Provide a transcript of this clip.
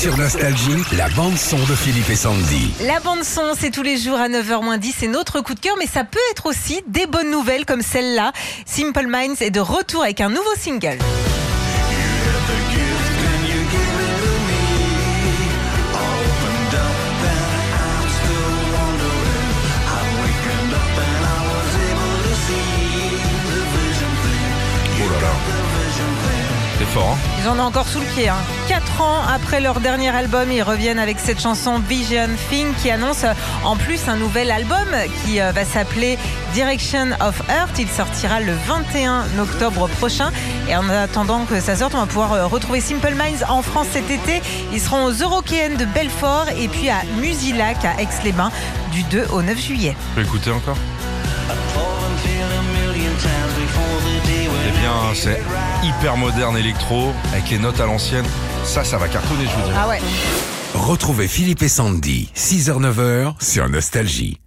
Sur Nostalgie, la bande-son de Philippe et Sandy. La bande son, c'est tous les jours à 9h10, c'est notre coup de cœur, mais ça peut être aussi des bonnes nouvelles comme celle-là. Simple Minds est de retour avec un nouveau single. Fort, hein Ils en ont encore sous le pied. Hein. Quatre ans après leur dernier album, ils reviennent avec cette chanson Vision Thing qui annonce euh, en plus un nouvel album qui euh, va s'appeler Direction of Earth. Il sortira le 21 octobre prochain. Et en attendant que ça sorte, on va pouvoir euh, retrouver Simple Minds en France cet été. Ils seront aux Eurokéennes de Belfort et puis à Musilac à Aix-les-Bains du 2 au 9 juillet. Tu peux écouter encore? Eh bien, c'est hyper moderne électro, avec les notes à l'ancienne. Ça, ça va cartonner, je vous dis. Ah ouais. Retrouvez Philippe et Sandy, 6h-9h sur Nostalgie.